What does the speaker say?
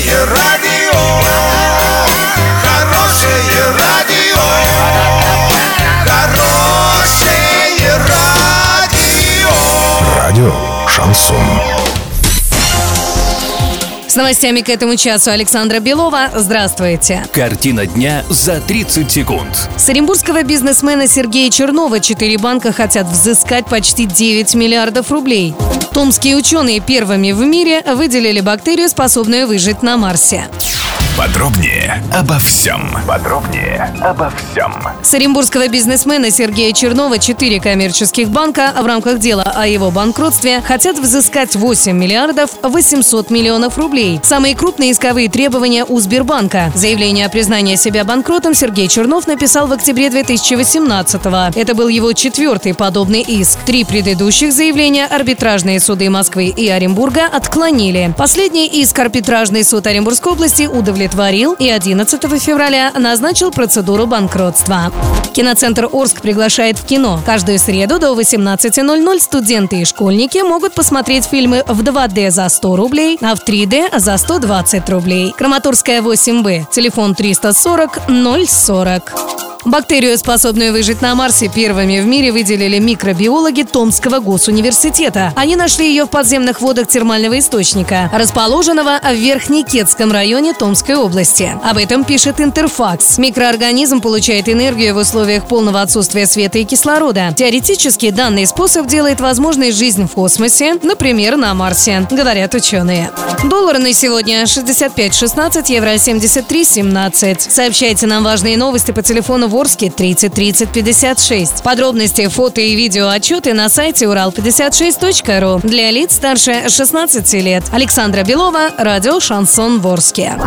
Хорошее радио, хорошее радио, хорошее радио. Радио Шансон. С новостями к этому часу Александра Белова. Здравствуйте. Картина дня за 30 секунд. С оренбургского бизнесмена Сергея Чернова четыре банка хотят взыскать почти 9 миллиардов рублей. Томские ученые первыми в мире выделили бактерию, способную выжить на Марсе. Подробнее обо всем. Подробнее обо всем. С оренбургского бизнесмена Сергея Чернова четыре коммерческих банка в рамках дела о его банкротстве хотят взыскать 8 миллиардов 800 миллионов рублей. Самые крупные исковые требования у Сбербанка. Заявление о признании себя банкротом Сергей Чернов написал в октябре 2018 -го. Это был его четвертый подобный иск. Три предыдущих заявления арбитражные суды Москвы и Оренбурга отклонили. Последний иск арбитражный суд Оренбургской области удовлетворил и 11 февраля назначил процедуру банкротства. Киноцентр Орск приглашает в кино. Каждую среду до 18.00 студенты и школьники могут посмотреть фильмы в 2D за 100 рублей, а в 3D за 120 рублей. Краматорская 8Б. Телефон 340 040. Бактерию, способную выжить на Марсе, первыми в мире выделили микробиологи Томского госуниверситета. Они нашли ее в подземных водах термального источника, расположенного в Верхнекетском районе Томской области. Об этом пишет Интерфакс. Микроорганизм получает энергию в условиях полного отсутствия света и кислорода. Теоретически данный способ делает возможной жизнь в космосе, например, на Марсе, говорят ученые. Доллар на сегодня 65.16, евро 73.17. Сообщайте нам важные новости по телефону в Орске 30 30 56. Подробности, фото и видео отчеты на сайте урал56.ру для лиц старше 16 лет. Александра Белова, радио «Шансон Ворске».